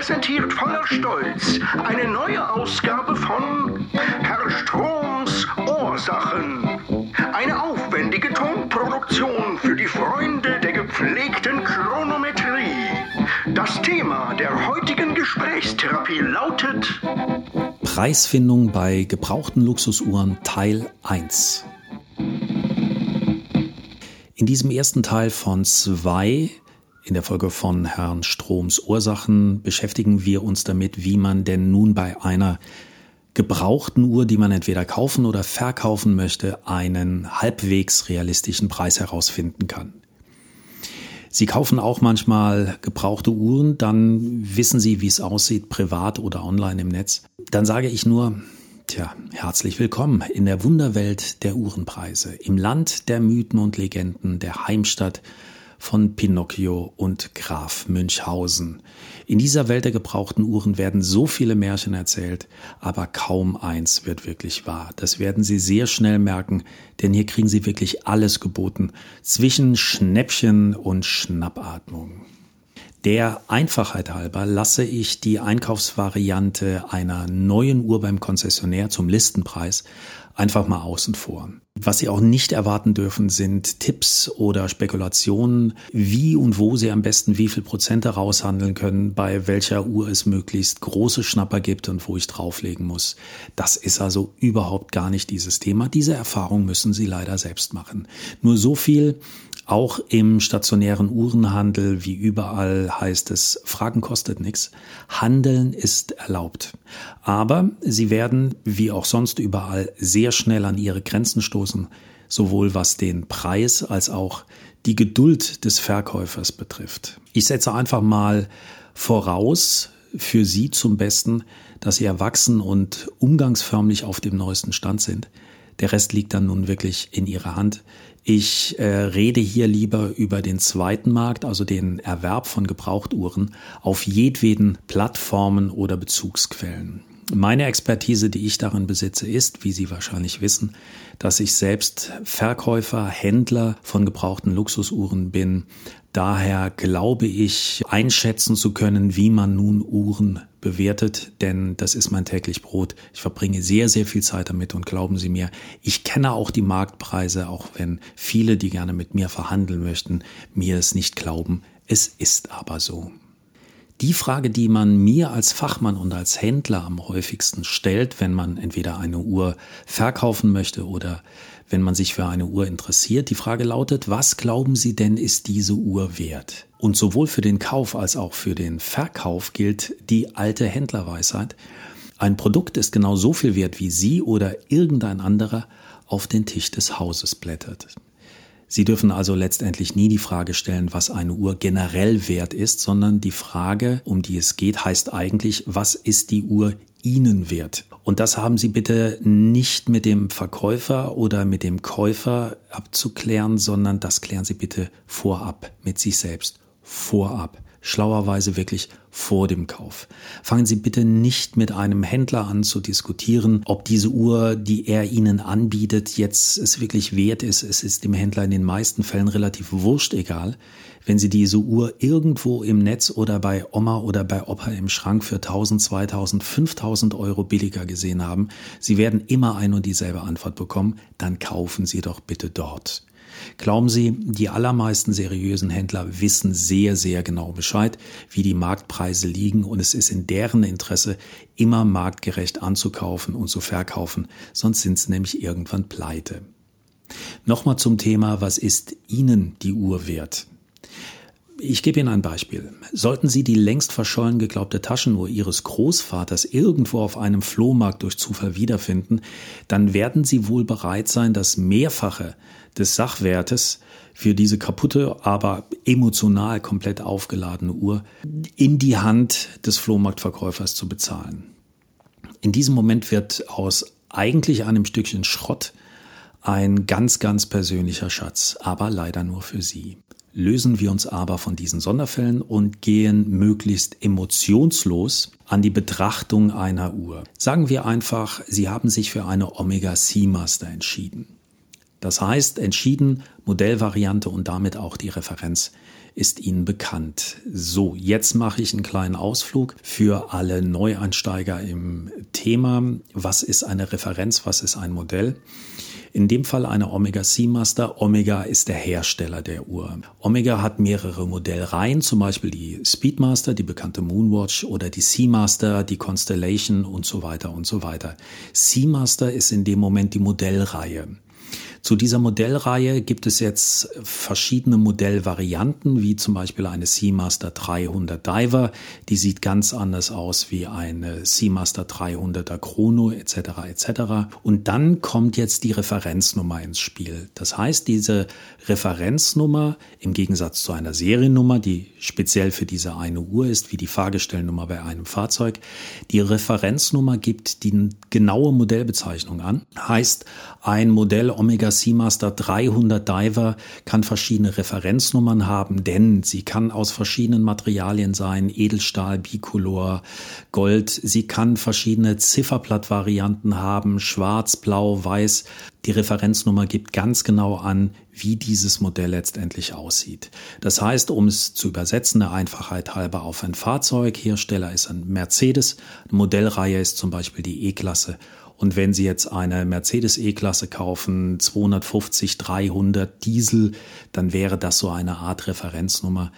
präsentiert voller Stolz eine neue Ausgabe von Herr Stroms Ursachen. Eine aufwendige Tonproduktion für die Freunde der gepflegten Chronometrie. Das Thema der heutigen Gesprächstherapie lautet Preisfindung bei gebrauchten Luxusuhren Teil 1. In diesem ersten Teil von zwei in der Folge von Herrn Stroms Ursachen beschäftigen wir uns damit, wie man denn nun bei einer gebrauchten Uhr, die man entweder kaufen oder verkaufen möchte, einen halbwegs realistischen Preis herausfinden kann. Sie kaufen auch manchmal gebrauchte Uhren, dann wissen Sie, wie es aussieht, privat oder online im Netz. Dann sage ich nur, tja, herzlich willkommen in der Wunderwelt der Uhrenpreise, im Land der Mythen und Legenden, der Heimstatt von Pinocchio und Graf Münchhausen. In dieser Welt der gebrauchten Uhren werden so viele Märchen erzählt, aber kaum eins wird wirklich wahr. Das werden Sie sehr schnell merken, denn hier kriegen Sie wirklich alles geboten zwischen Schnäppchen und Schnappatmung. Der Einfachheit halber lasse ich die Einkaufsvariante einer neuen Uhr beim Konzessionär zum Listenpreis einfach mal außen vor. Was Sie auch nicht erwarten dürfen, sind Tipps oder Spekulationen, wie und wo Sie am besten wie viel Prozent heraushandeln können, bei welcher Uhr es möglichst große Schnapper gibt und wo ich drauflegen muss. Das ist also überhaupt gar nicht dieses Thema. Diese Erfahrung müssen Sie leider selbst machen. Nur so viel, auch im stationären Uhrenhandel, wie überall heißt es, Fragen kostet nichts. Handeln ist erlaubt. Aber sie werden, wie auch sonst überall, sehr schnell an ihre Grenzen stoßen, sowohl was den Preis als auch die Geduld des Verkäufers betrifft. Ich setze einfach mal voraus für Sie zum Besten, dass Sie erwachsen und umgangsförmlich auf dem neuesten Stand sind. Der Rest liegt dann nun wirklich in Ihrer Hand. Ich äh, rede hier lieber über den zweiten Markt, also den Erwerb von Gebrauchtuhren auf jedweden Plattformen oder Bezugsquellen. Meine Expertise, die ich darin besitze, ist, wie Sie wahrscheinlich wissen, dass ich selbst Verkäufer, Händler von gebrauchten Luxusuhren bin. Daher glaube ich, einschätzen zu können, wie man nun Uhren bewertet, denn das ist mein täglich Brot. Ich verbringe sehr, sehr viel Zeit damit und glauben Sie mir, ich kenne auch die Marktpreise, auch wenn viele, die gerne mit mir verhandeln möchten, mir es nicht glauben. Es ist aber so. Die Frage, die man mir als Fachmann und als Händler am häufigsten stellt, wenn man entweder eine Uhr verkaufen möchte oder wenn man sich für eine Uhr interessiert, die Frage lautet, was glauben Sie denn ist diese Uhr wert? Und sowohl für den Kauf als auch für den Verkauf gilt die alte Händlerweisheit. Ein Produkt ist genau so viel wert, wie Sie oder irgendein anderer auf den Tisch des Hauses blättert. Sie dürfen also letztendlich nie die Frage stellen, was eine Uhr generell wert ist, sondern die Frage, um die es geht, heißt eigentlich, was ist die Uhr Ihnen wert? Und das haben Sie bitte nicht mit dem Verkäufer oder mit dem Käufer abzuklären, sondern das klären Sie bitte vorab mit sich selbst. Vorab schlauerweise wirklich vor dem Kauf. Fangen Sie bitte nicht mit einem Händler an zu diskutieren, ob diese Uhr, die er Ihnen anbietet, jetzt es wirklich wert ist. Es ist dem Händler in den meisten Fällen relativ wurscht egal. Wenn Sie diese Uhr irgendwo im Netz oder bei Oma oder bei Opa im Schrank für 1000, 2000, 5000 Euro billiger gesehen haben, Sie werden immer ein und dieselbe Antwort bekommen, dann kaufen Sie doch bitte dort. Glauben Sie, die allermeisten seriösen Händler wissen sehr, sehr genau Bescheid, wie die Marktpreise liegen und es ist in deren Interesse, immer marktgerecht anzukaufen und zu verkaufen, sonst sind sie nämlich irgendwann pleite. Nochmal zum Thema, was ist Ihnen die Uhr wert? Ich gebe Ihnen ein Beispiel. Sollten Sie die längst verschollen geglaubte Taschenuhr Ihres Großvaters irgendwo auf einem Flohmarkt durch Zufall wiederfinden, dann werden Sie wohl bereit sein, das Mehrfache des Sachwertes für diese kaputte, aber emotional komplett aufgeladene Uhr in die Hand des Flohmarktverkäufers zu bezahlen. In diesem Moment wird aus eigentlich einem Stückchen Schrott ein ganz, ganz persönlicher Schatz, aber leider nur für Sie. Lösen wir uns aber von diesen Sonderfällen und gehen möglichst emotionslos an die Betrachtung einer Uhr. Sagen wir einfach, Sie haben sich für eine Omega Seamaster entschieden. Das heißt, entschieden Modellvariante und damit auch die Referenz ist Ihnen bekannt. So, jetzt mache ich einen kleinen Ausflug für alle Neueinsteiger im Thema. Was ist eine Referenz? Was ist ein Modell? In dem Fall eine Omega Seamaster. Omega ist der Hersteller der Uhr. Omega hat mehrere Modellreihen, zum Beispiel die Speedmaster, die bekannte Moonwatch oder die Seamaster, die Constellation und so weiter und so weiter. Seamaster ist in dem Moment die Modellreihe. Zu dieser Modellreihe gibt es jetzt verschiedene Modellvarianten, wie zum Beispiel eine Seamaster 300 Diver. Die sieht ganz anders aus wie eine Seamaster 300er Chrono etc. etc. Und dann kommt jetzt die Referenznummer ins Spiel. Das heißt, diese Referenznummer im Gegensatz zu einer Seriennummer, die speziell für diese eine Uhr ist, wie die Fahrgestellnummer bei einem Fahrzeug, die Referenznummer gibt die genaue Modellbezeichnung an. Heißt, ein Modell Omega Seamaster 300 Diver kann verschiedene Referenznummern haben, denn sie kann aus verschiedenen Materialien sein, Edelstahl, Bicolor, Gold. Sie kann verschiedene Zifferblattvarianten haben, schwarz, blau, weiß. Die Referenznummer gibt ganz genau an, wie dieses Modell letztendlich aussieht. Das heißt, um es zu übersetzen, der Einfachheit halber auf ein Fahrzeug, Hersteller ist ein Mercedes, Modellreihe ist zum Beispiel die E-Klasse und wenn Sie jetzt eine Mercedes E-Klasse kaufen, 250, 300 Diesel, dann wäre das so eine Art Referenznummer,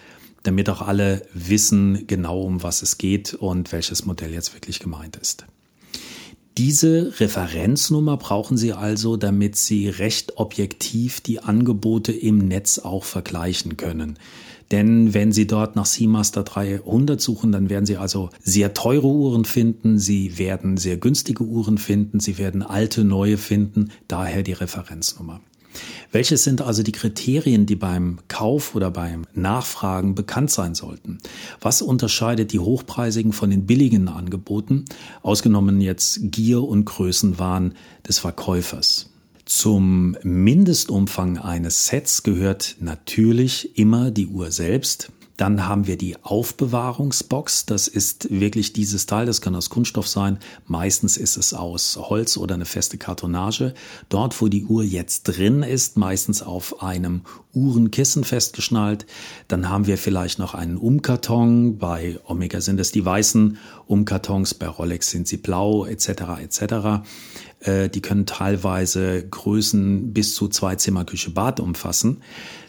damit auch alle wissen genau, um was es geht und welches Modell jetzt wirklich gemeint ist. Diese Referenznummer brauchen Sie also, damit Sie recht objektiv die Angebote im Netz auch vergleichen können. Denn wenn Sie dort nach Seamaster 300 suchen, dann werden Sie also sehr teure Uhren finden, Sie werden sehr günstige Uhren finden, Sie werden alte, neue finden, daher die Referenznummer. Welche sind also die Kriterien, die beim Kauf oder beim Nachfragen bekannt sein sollten? Was unterscheidet die hochpreisigen von den billigen Angeboten, ausgenommen jetzt Gier und Größenwahn des Verkäufers? Zum Mindestumfang eines Sets gehört natürlich immer die Uhr selbst. Dann haben wir die Aufbewahrungsbox. Das ist wirklich dieses Teil. Das kann aus Kunststoff sein. Meistens ist es aus Holz oder eine feste Kartonage. Dort, wo die Uhr jetzt drin ist, meistens auf einem Uhrenkissen festgeschnallt. Dann haben wir vielleicht noch einen Umkarton. Bei Omega sind es die weißen Umkartons, bei Rolex sind sie blau etc. etc. Äh, die können teilweise Größen bis zu zwei Zimmer Küche Bad umfassen.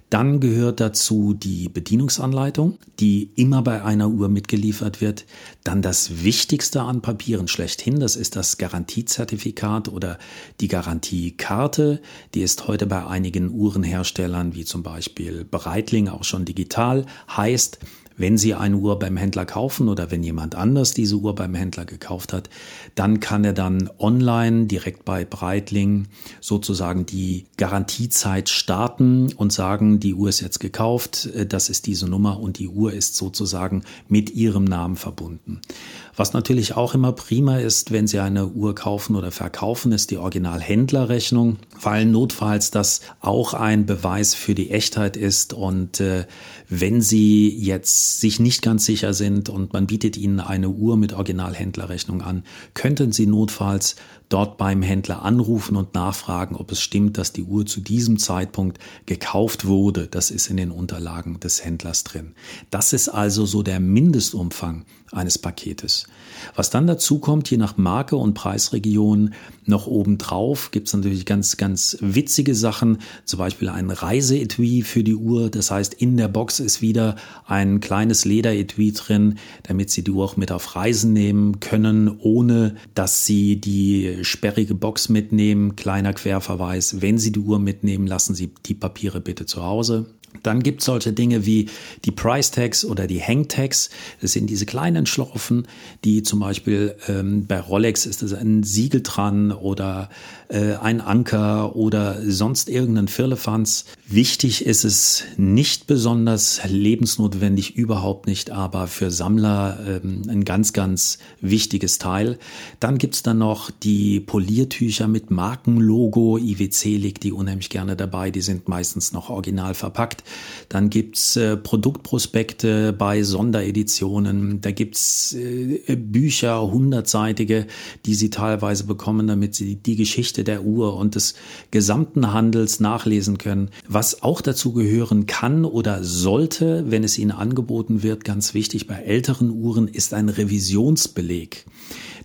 Dann gehört dazu die Bedienungsanleitung, die immer bei einer Uhr mitgeliefert wird. Dann das Wichtigste an Papieren schlechthin, das ist das Garantiezertifikat oder die Garantiekarte. Die ist heute bei einigen Uhrenherstellern wie zum Beispiel Breitling auch schon digital. Heißt, wenn Sie eine Uhr beim Händler kaufen oder wenn jemand anders diese Uhr beim Händler gekauft hat, dann kann er dann online direkt bei Breitling sozusagen die Garantiezeit starten und sagen, die Uhr ist jetzt gekauft, äh, das ist diese Nummer und die Uhr ist sozusagen mit Ihrem Namen verbunden. Was natürlich auch immer prima ist, wenn Sie eine Uhr kaufen oder verkaufen, ist die Originalhändlerrechnung, weil notfalls das auch ein Beweis für die Echtheit ist. Und äh, wenn Sie jetzt sich nicht ganz sicher sind und man bietet Ihnen eine Uhr mit Originalhändlerrechnung an, könnten Sie notfalls dort beim Händler anrufen und nachfragen, ob es stimmt, dass die Uhr zu diesem Zeitpunkt gekauft wurde. Das ist in den Unterlagen des Händlers drin. Das ist also so der Mindestumfang eines Paketes. Was dann dazu kommt, je nach Marke und Preisregion, noch obendrauf gibt es natürlich ganz, ganz witzige Sachen, zum Beispiel ein Reiseetui für die Uhr. Das heißt, in der Box ist wieder ein kleines Lederetui drin, damit Sie die Uhr auch mit auf Reisen nehmen können, ohne dass Sie die sperrige Box mitnehmen. Kleiner Querverweis, wenn Sie die Uhr mitnehmen, lassen Sie die Papiere bitte zu Hause. Dann gibt es solche Dinge wie die Price Tags oder die Hang Tags. Das sind diese kleinen Schlaufen, die zum Beispiel ähm, bei Rolex ist es ein Siegel dran oder äh, ein Anker oder sonst irgendein Firlefanz. Wichtig ist es nicht besonders lebensnotwendig, überhaupt nicht, aber für Sammler ähm, ein ganz, ganz wichtiges Teil. Dann gibt's dann noch die Poliertücher mit Markenlogo. IWC legt die unheimlich gerne dabei. Die sind meistens noch original verpackt. Dann gibt's äh, Produktprospekte bei Sondereditionen. Da gibt's äh, Bücher, hundertseitige, die Sie teilweise bekommen, damit Sie die Geschichte Der Uhr und des gesamten Handels nachlesen können. Was auch dazu gehören kann oder sollte, wenn es Ihnen angeboten wird, ganz wichtig bei älteren Uhren, ist ein Revisionsbeleg.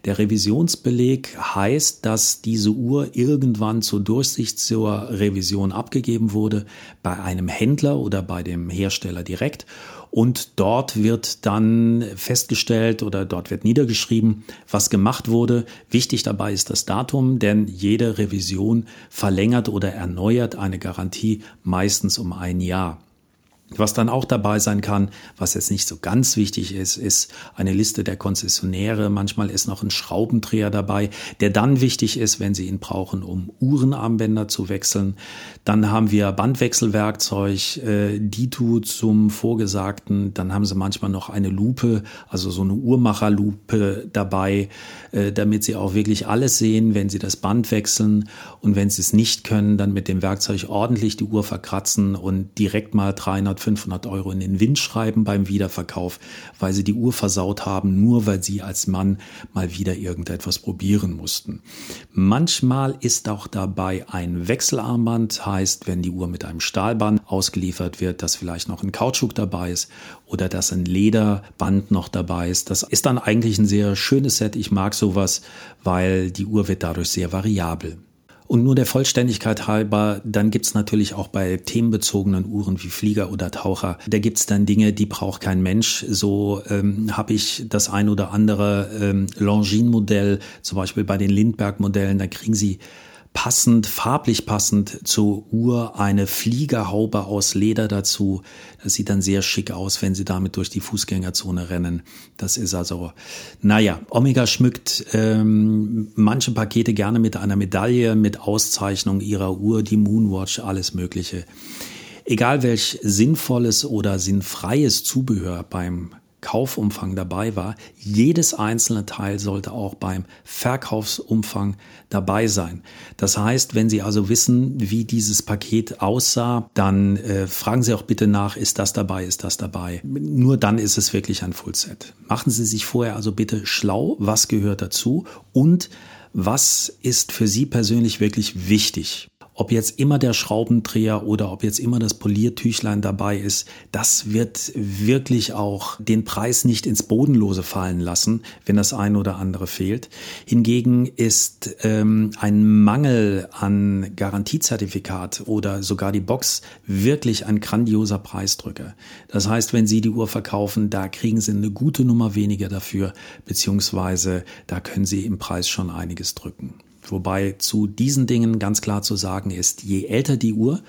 Der Revisionsbeleg heißt, dass diese Uhr irgendwann zur Durchsicht zur Revision abgegeben wurde bei einem Händler oder bei dem Hersteller direkt. Und dort wird dann festgestellt oder dort wird niedergeschrieben, was gemacht wurde. Wichtig dabei ist das Datum, denn jede Revision verlängert oder erneuert eine Garantie meistens um ein Jahr. Was dann auch dabei sein kann, was jetzt nicht so ganz wichtig ist, ist eine Liste der Konzessionäre. Manchmal ist noch ein Schraubendreher dabei, der dann wichtig ist, wenn Sie ihn brauchen, um Uhrenarmbänder zu wechseln. Dann haben wir Bandwechselwerkzeug, äh, Ditu zum Vorgesagten. Dann haben Sie manchmal noch eine Lupe, also so eine Uhrmacherlupe dabei, äh, damit Sie auch wirklich alles sehen, wenn Sie das Band wechseln. Und wenn Sie es nicht können, dann mit dem Werkzeug ordentlich die Uhr verkratzen und direkt mal 300 400, 500 Euro in den Wind schreiben beim Wiederverkauf, weil sie die Uhr versaut haben, nur weil sie als Mann mal wieder irgendetwas probieren mussten. Manchmal ist auch dabei ein Wechselarmband, heißt, wenn die Uhr mit einem Stahlband ausgeliefert wird, dass vielleicht noch ein Kautschuk dabei ist oder dass ein Lederband noch dabei ist. Das ist dann eigentlich ein sehr schönes Set. Ich mag sowas, weil die Uhr wird dadurch sehr variabel. Und nur der Vollständigkeit halber, dann gibt's natürlich auch bei themenbezogenen Uhren wie Flieger oder Taucher, da gibt's dann Dinge, die braucht kein Mensch. So ähm, habe ich das ein oder andere ähm, Longines-Modell, zum Beispiel bei den Lindbergh-Modellen, da kriegen Sie passend, farblich passend zur Uhr eine Fliegerhaube aus Leder dazu. Das sieht dann sehr schick aus, wenn sie damit durch die Fußgängerzone rennen. Das ist also, naja, Omega schmückt ähm, manche Pakete gerne mit einer Medaille, mit Auszeichnung ihrer Uhr, die Moonwatch, alles Mögliche. Egal welch sinnvolles oder sinnfreies Zubehör beim Kaufumfang dabei war. Jedes einzelne Teil sollte auch beim Verkaufsumfang dabei sein. Das heißt, wenn Sie also wissen, wie dieses Paket aussah, dann äh, fragen Sie auch bitte nach, ist das dabei, ist das dabei. Nur dann ist es wirklich ein Fullset. Machen Sie sich vorher also bitte schlau, was gehört dazu und was ist für Sie persönlich wirklich wichtig. Ob jetzt immer der Schraubendreher oder ob jetzt immer das Poliertüchlein dabei ist, das wird wirklich auch den Preis nicht ins Bodenlose fallen lassen, wenn das ein oder andere fehlt. Hingegen ist ähm, ein Mangel an Garantiezertifikat oder sogar die Box wirklich ein grandioser Preisdrücker. Das heißt, wenn Sie die Uhr verkaufen, da kriegen Sie eine gute Nummer weniger dafür, beziehungsweise da können Sie im Preis schon einiges drücken. Wobei zu diesen Dingen ganz klar zu sagen ist, je älter die Uhr,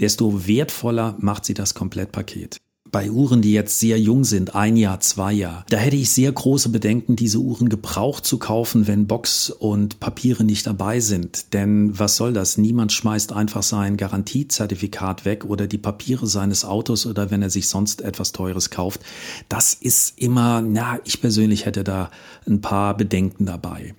desto wertvoller macht sie das Komplettpaket. Bei Uhren, die jetzt sehr jung sind, ein Jahr, zwei Jahre, da hätte ich sehr große Bedenken, diese Uhren gebraucht zu kaufen, wenn Box und Papiere nicht dabei sind. Denn was soll das? Niemand schmeißt einfach sein Garantiezertifikat weg oder die Papiere seines Autos oder wenn er sich sonst etwas Teures kauft. Das ist immer, na, ich persönlich hätte da ein paar Bedenken dabei.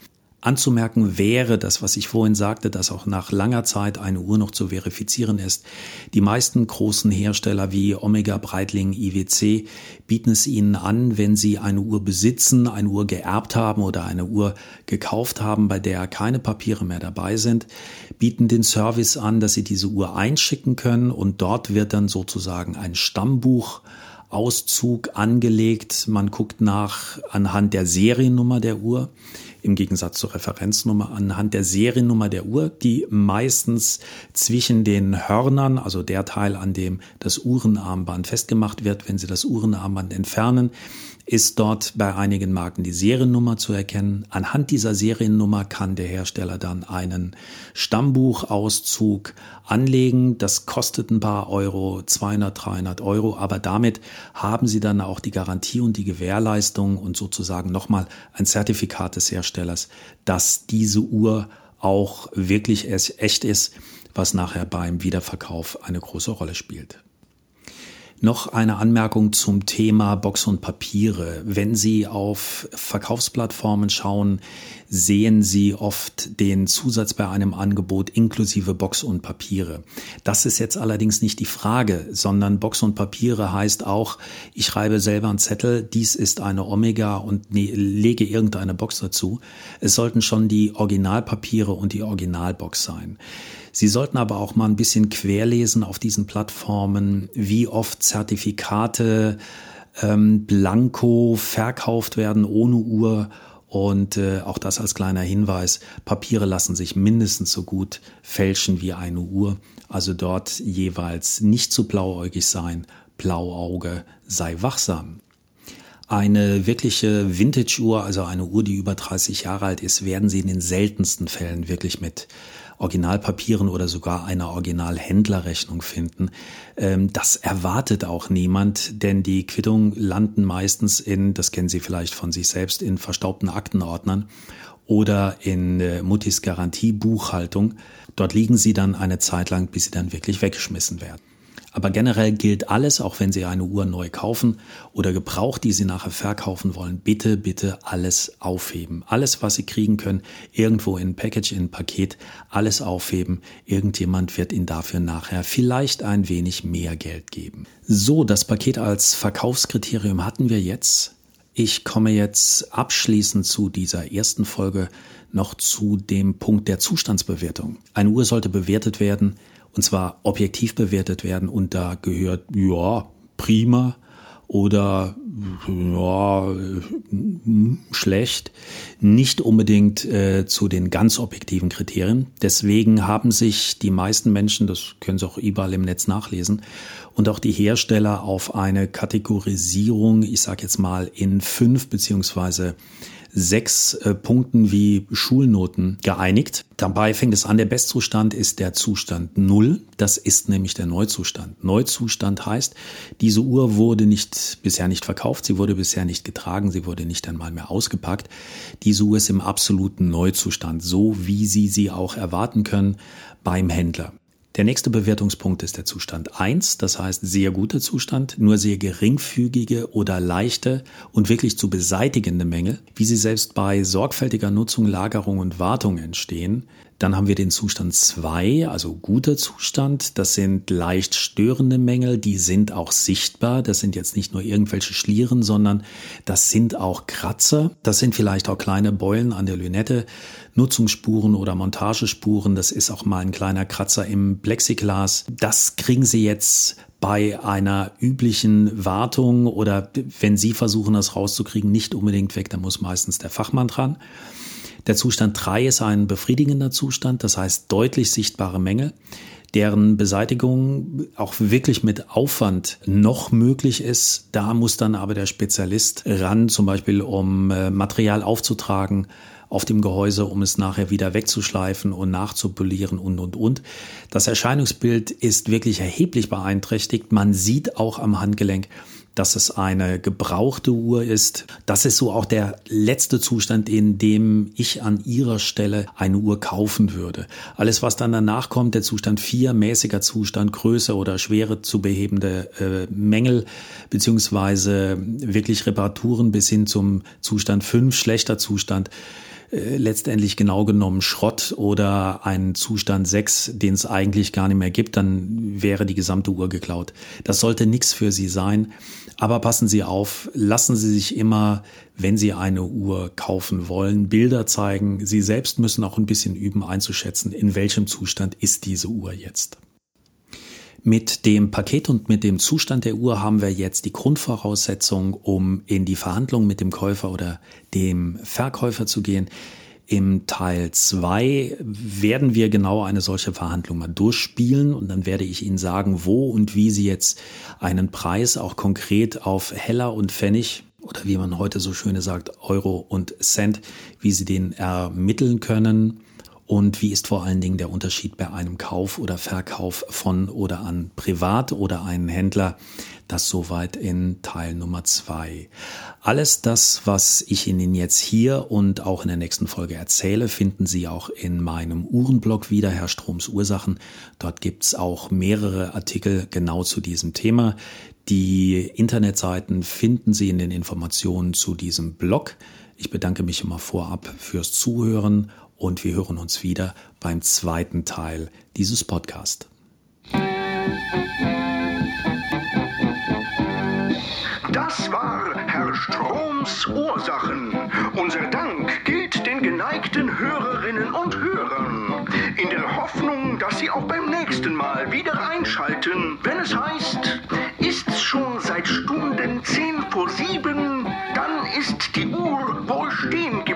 Anzumerken wäre das, was ich vorhin sagte, dass auch nach langer Zeit eine Uhr noch zu verifizieren ist. Die meisten großen Hersteller wie Omega, Breitling, IWC bieten es Ihnen an, wenn Sie eine Uhr besitzen, eine Uhr geerbt haben oder eine Uhr gekauft haben, bei der keine Papiere mehr dabei sind, bieten den Service an, dass Sie diese Uhr einschicken können und dort wird dann sozusagen ein Stammbuch Auszug angelegt. Man guckt nach anhand der Seriennummer der Uhr im Gegensatz zur Referenznummer anhand der Seriennummer der Uhr, die meistens zwischen den Hörnern, also der Teil, an dem das Uhrenarmband festgemacht wird, wenn Sie das Uhrenarmband entfernen, ist dort bei einigen Marken die Seriennummer zu erkennen. Anhand dieser Seriennummer kann der Hersteller dann einen Stammbuchauszug anlegen. Das kostet ein paar Euro, 200, 300 Euro, aber damit haben Sie dann auch die Garantie und die Gewährleistung und sozusagen nochmal ein Zertifikat des Herstellers, dass diese Uhr auch wirklich echt ist, was nachher beim Wiederverkauf eine große Rolle spielt. Noch eine Anmerkung zum Thema Box und Papiere. Wenn Sie auf Verkaufsplattformen schauen, sehen Sie oft den Zusatz bei einem Angebot inklusive Box und Papiere. Das ist jetzt allerdings nicht die Frage, sondern Box und Papiere heißt auch, ich schreibe selber einen Zettel, dies ist eine Omega und ne, lege irgendeine Box dazu. Es sollten schon die Originalpapiere und die Originalbox sein. Sie sollten aber auch mal ein bisschen querlesen auf diesen Plattformen, wie oft Zertifikate ähm, blanko verkauft werden ohne Uhr und äh, auch das als kleiner Hinweis, Papiere lassen sich mindestens so gut fälschen wie eine Uhr. Also dort jeweils nicht zu blauäugig sein, Blauauge sei wachsam. Eine wirkliche Vintage-Uhr, also eine Uhr, die über 30 Jahre alt ist, werden Sie in den seltensten Fällen wirklich mit Originalpapieren oder sogar einer Originalhändlerrechnung finden. Ähm, das erwartet auch niemand, denn die Quittungen landen meistens in, das kennen Sie vielleicht von sich selbst, in verstaubten Aktenordnern oder in äh, Muttis Garantiebuchhaltung. Dort liegen sie dann eine Zeit lang, bis sie dann wirklich weggeschmissen werden. Aber generell gilt alles, auch wenn Sie eine Uhr neu kaufen oder gebraucht, die Sie nachher verkaufen wollen, bitte, bitte alles aufheben. Alles, was Sie kriegen können, irgendwo in Package, in Paket, alles aufheben. Irgendjemand wird Ihnen dafür nachher vielleicht ein wenig mehr Geld geben. So, das Paket als Verkaufskriterium hatten wir jetzt. Ich komme jetzt abschließend zu dieser ersten Folge noch zu dem Punkt der Zustandsbewertung. Eine Uhr sollte bewertet werden, und zwar objektiv bewertet werden und da gehört, ja, prima oder ja, schlecht, nicht unbedingt äh, zu den ganz objektiven Kriterien. Deswegen haben sich die meisten Menschen, das können Sie auch überall im Netz nachlesen, und auch die Hersteller auf eine Kategorisierung, ich sage jetzt mal in fünf beziehungsweise sechs äh, Punkten wie Schulnoten geeinigt. Dabei fängt es an, der Bestzustand ist der Zustand Null. Das ist nämlich der Neuzustand. Neuzustand heißt, diese Uhr wurde nicht, bisher nicht verkauft, sie wurde bisher nicht getragen, sie wurde nicht einmal mehr ausgepackt. Diese Uhr ist im absoluten Neuzustand, so wie Sie sie auch erwarten können beim Händler. Der nächste Bewertungspunkt ist der Zustand 1, das heißt sehr guter Zustand, nur sehr geringfügige oder leichte und wirklich zu beseitigende Mängel, wie sie selbst bei sorgfältiger Nutzung, Lagerung und Wartung entstehen, dann haben wir den Zustand 2, also guter Zustand. Das sind leicht störende Mängel, die sind auch sichtbar. Das sind jetzt nicht nur irgendwelche Schlieren, sondern das sind auch Kratzer. Das sind vielleicht auch kleine Beulen an der Lünette, Nutzungsspuren oder Montagespuren. Das ist auch mal ein kleiner Kratzer im Plexiglas. Das kriegen Sie jetzt bei einer üblichen Wartung oder wenn Sie versuchen, das rauszukriegen, nicht unbedingt weg. Da muss meistens der Fachmann dran. Der Zustand 3 ist ein befriedigender Zustand, das heißt deutlich sichtbare Mängel, deren Beseitigung auch wirklich mit Aufwand noch möglich ist. Da muss dann aber der Spezialist ran, zum Beispiel um äh, Material aufzutragen auf dem Gehäuse, um es nachher wieder wegzuschleifen und nachzupolieren und, und, und. Das Erscheinungsbild ist wirklich erheblich beeinträchtigt. Man sieht auch am Handgelenk, dass es eine gebrauchte Uhr ist. Das ist so auch der letzte Zustand, in dem ich an Ihrer Stelle eine Uhr kaufen würde. Alles, was dann danach kommt, der Zustand 4, mäßiger Zustand, Größe oder schwere zu behebende äh, Mängel, beziehungsweise wirklich Reparaturen bis hin zum Zustand 5, schlechter Zustand, äh, letztendlich genau genommen Schrott oder ein Zustand 6, den es eigentlich gar nicht mehr gibt, dann wäre die gesamte Uhr geklaut. Das sollte nichts für Sie sein. Aber passen Sie auf, lassen Sie sich immer, wenn Sie eine Uhr kaufen wollen, Bilder zeigen. Sie selbst müssen auch ein bisschen üben einzuschätzen, in welchem Zustand ist diese Uhr jetzt. Mit dem Paket und mit dem Zustand der Uhr haben wir jetzt die Grundvoraussetzung, um in die Verhandlung mit dem Käufer oder dem Verkäufer zu gehen. Im Teil 2 werden wir genau eine solche Verhandlung mal durchspielen und dann werde ich Ihnen sagen, wo und wie Sie jetzt einen Preis auch konkret auf Heller und Pfennig oder wie man heute so schöne sagt, Euro und Cent, wie Sie den ermitteln können und wie ist vor allen Dingen der Unterschied bei einem Kauf oder Verkauf von oder an Privat oder einen Händler. Das soweit in Teil Nummer zwei. Alles das, was ich Ihnen jetzt hier und auch in der nächsten Folge erzähle, finden Sie auch in meinem Uhrenblog wieder, Herr Stroms Ursachen. Dort gibt's auch mehrere Artikel genau zu diesem Thema. Die Internetseiten finden Sie in den Informationen zu diesem Blog. Ich bedanke mich immer vorab fürs Zuhören und wir hören uns wieder beim zweiten Teil dieses Podcasts. Das war Herr Stroms Ursachen. Unser Dank gilt den geneigten Hörerinnen und Hörern. In der Hoffnung, dass Sie auch beim nächsten Mal wieder einschalten, wenn es heißt, ist's schon seit Stunden zehn vor sieben, dann ist die Uhr wohl stehen geblieben